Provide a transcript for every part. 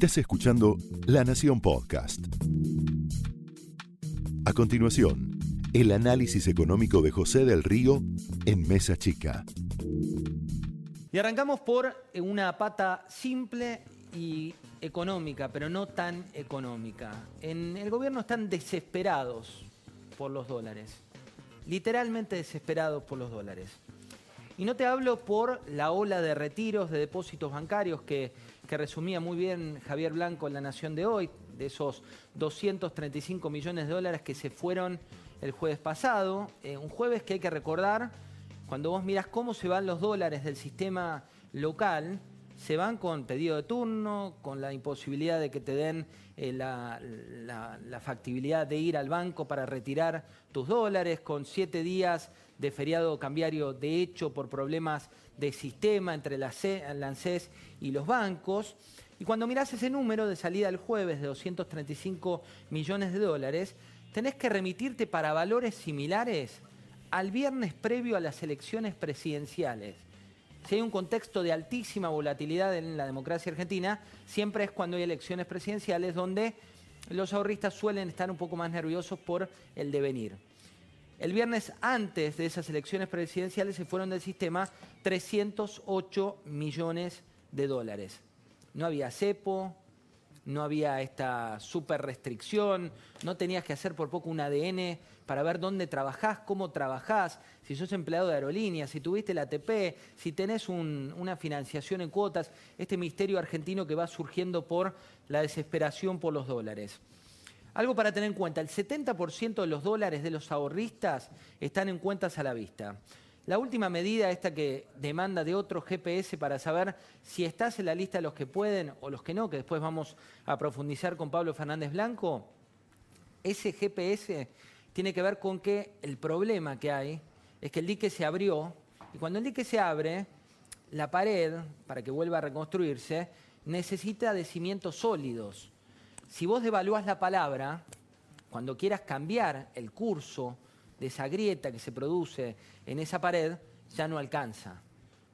Estás escuchando La Nación Podcast. A continuación, el análisis económico de José del Río en Mesa Chica. Y arrancamos por una pata simple y económica, pero no tan económica. En el gobierno están desesperados por los dólares, literalmente desesperados por los dólares. Y no te hablo por la ola de retiros de depósitos bancarios que, resumía muy bien Javier Blanco en La Nación de hoy, de esos 235 millones de dólares que se fueron el jueves pasado. Eh, un jueves que hay que recordar, cuando vos miras cómo se van los dólares del sistema local, se van con pedido de turno, con la imposibilidad de que te den eh, la, factibilidad de ir al banco para retirar tus dólares, con siete días de feriado cambiario de hecho por problemas de sistema entre la, ANSES y los bancos. Y cuando mirás ese número de salida el jueves de 235 millones de dólares, tenés que remitirte para valores similares al viernes previo a las elecciones presidenciales si hay un contexto de altísima volatilidad en la democracia argentina, siempre es cuando hay elecciones presidenciales donde los ahorristas suelen estar un poco más nerviosos por el devenir. El viernes antes de esas elecciones presidenciales se fueron del sistema 308 millones de dólares. No había cepo, no había esta super restricción, no tenías que hacer por poco un ADN para ver dónde trabajás, cómo trabajás, si sos empleado de aerolínea, si tuviste la ATP, si tenés una financiación en cuotas, este misterio argentino que va surgiendo por la desesperación por los dólares. Algo para tener en cuenta, el 70% de los dólares de los ahorristas están en cuentas a la vista. La última medida, esta que demanda de otro GPS para saber si estás en la lista de los que pueden o los que no, que después vamos a profundizar con Pablo Fernández Blanco, ese GPS tiene que ver con que el problema que hay es que el dique se abrió y cuando el dique se abre, la pared, para que vuelva a reconstruirse, necesita de cimientos sólidos. Si vos devalúas la palabra, cuando quieras cambiar el curso de esa grieta que se produce en esa pared, ya no alcanza.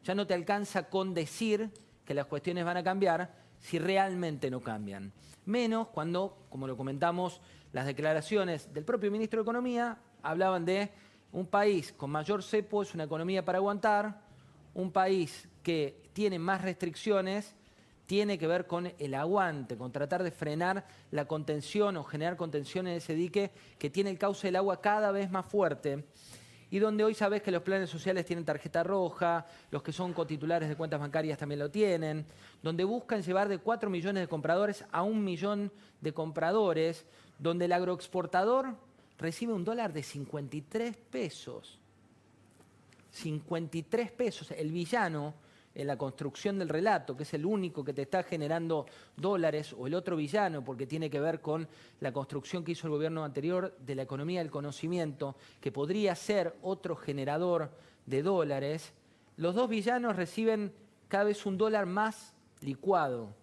Ya no te alcanza con decir que las cuestiones van a cambiar si realmente no cambian. Menos cuando, como lo comentamos, las declaraciones del propio ministro de Economía hablaban de un país con mayor cepo es una economía para aguantar, un país que tiene más restricciones tiene que ver con el aguante, con tratar de frenar la contención o generar contención en ese dique que tiene el cauce del agua cada vez más fuerte y donde hoy sabes que los planes sociales tienen tarjeta roja, los que son cotitulares de cuentas bancarias también lo tienen, donde buscan llevar de 4 millones de compradores a un millón de compradores, donde el agroexportador recibe un dólar de 53 pesos. 53 pesos. El villano en la construcción del relato, que es el único que te está generando dólares, o el otro villano, porque tiene que ver con la construcción que hizo el gobierno anterior de la economía del conocimiento, que podría ser otro generador de dólares, los dos villanos reciben cada vez un dólar más licuado,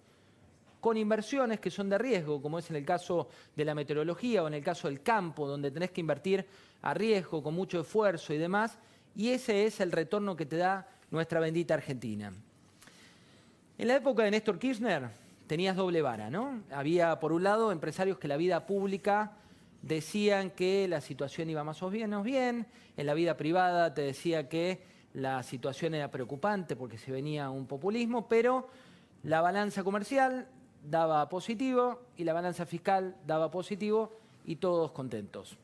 con inversiones que son de riesgo, como es en el caso de la meteorología o en el caso del campo, donde tenés que invertir a riesgo, con mucho esfuerzo y demás, y ese es el retorno que te da nuestra bendita Argentina. En la época de Néstor Kirchner tenías doble vara, ¿no? Había, por un lado, empresarios que la vida pública decían que la situación iba más o menos bien, en la vida privada te decía que la situación era preocupante porque se venía un populismo, pero la balanza comercial daba positivo y la balanza fiscal daba positivo y todos contentos.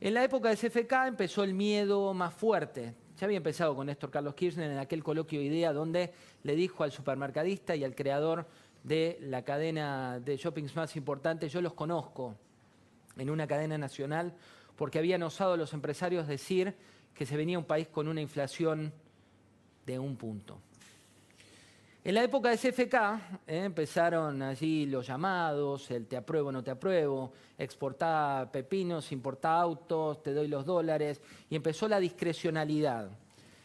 En la época de CFK empezó el miedo más fuerte. Ya había empezado con Néstor Carlos Kirchner en aquel coloquio de idea donde le dijo al supermercadista y al creador de la cadena de shoppings más importante, yo los conozco en una cadena nacional porque habían osado los empresarios decir que se venía un país con una inflación de un punto. En la época de CFK eh, empezaron allí los llamados, el te apruebo, no te apruebo, exportar pepinos, importar autos, te doy los dólares, y empezó la discrecionalidad.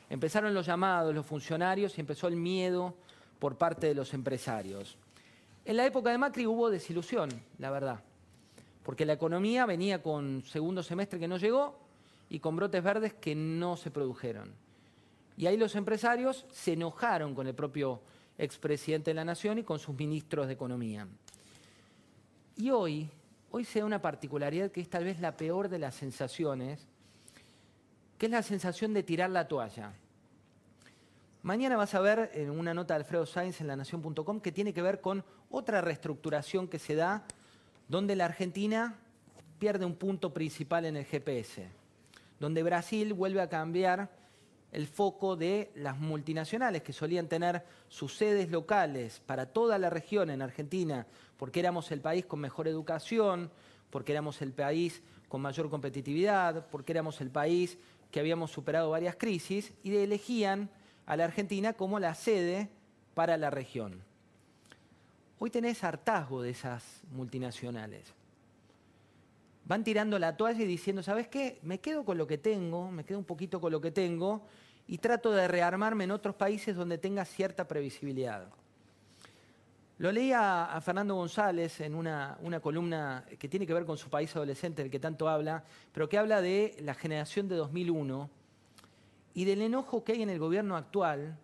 Empezaron los llamados, los funcionarios, y empezó el miedo por parte de los empresarios. En la época de Macri hubo desilusión, la verdad, porque la economía venía con segundo semestre que no llegó y con brotes verdes que no se produjeron. Y ahí los empresarios se enojaron con el propio expresidente de la Nación y con sus ministros de Economía. Y hoy, hoy se da una particularidad que es tal vez la peor de las sensaciones, que es la sensación de tirar la toalla. Mañana vas a ver en una nota de Alfredo Sainz en la Nación.com que tiene que ver con otra reestructuración que se da donde la Argentina pierde un punto principal en el GPS, donde Brasil vuelve a cambiar el foco de las multinacionales que solían tener sus sedes locales para toda la región en Argentina, porque éramos el país con mejor educación, porque éramos el país con mayor competitividad, porque éramos el país que habíamos superado varias crisis, y elegían a la Argentina como la sede para la región. Hoy tenés hartazgo de esas multinacionales. Van tirando la toalla y diciendo, ¿sabes qué? Me quedo con lo que tengo, me quedo un poquito con lo que tengo y trato de rearmarme en otros países donde tenga cierta previsibilidad. Lo leí a, Fernando González en una, una, columna que tiene que ver con su país adolescente, del que tanto habla, pero que habla de la generación de 2001 y del enojo que hay en el gobierno actual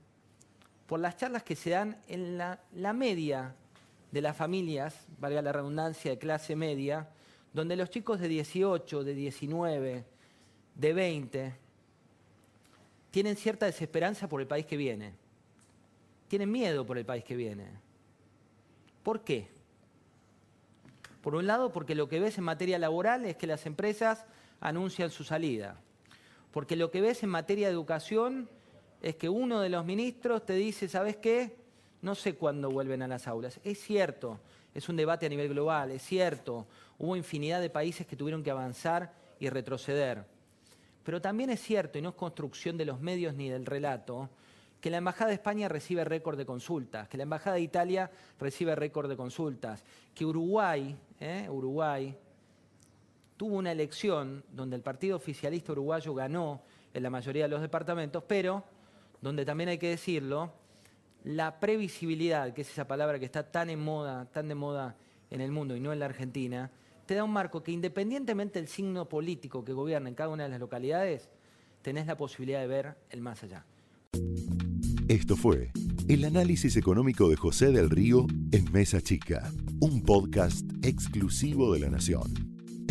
por las charlas que se dan en la, la media de las familias, valga la redundancia, de clase media, donde los chicos de 18, de 19, de 20, tienen cierta desesperanza por el país que viene. Tienen miedo por el país que viene. ¿Por qué? Por un lado, porque lo que ves en materia laboral es que las empresas anuncian su salida. Porque lo que ves en materia de educación es que uno de los ministros te dice, ¿sabes qué? No sé cuándo vuelven a las aulas. Es cierto, es un debate a nivel global, es cierto. Hubo infinidad de países que tuvieron que avanzar y retroceder. Pero también es cierto, y no es construcción de los medios ni del relato, que la Embajada de España recibe récord de consultas, que la Embajada de Italia recibe récord de consultas, que Uruguay, ¿eh? Uruguay tuvo una elección donde el Partido Oficialista Uruguayo ganó en la mayoría de los departamentos, pero donde también hay que decirlo, la previsibilidad, que es esa palabra que está tan en moda, tan de moda en el mundo y no en la Argentina, te da un marco que independientemente del signo político que gobierna en cada una de las localidades, tenés la posibilidad de ver el más allá. Esto fue el análisis económico de José del Río en Mesa Chica, un podcast exclusivo de la Nación.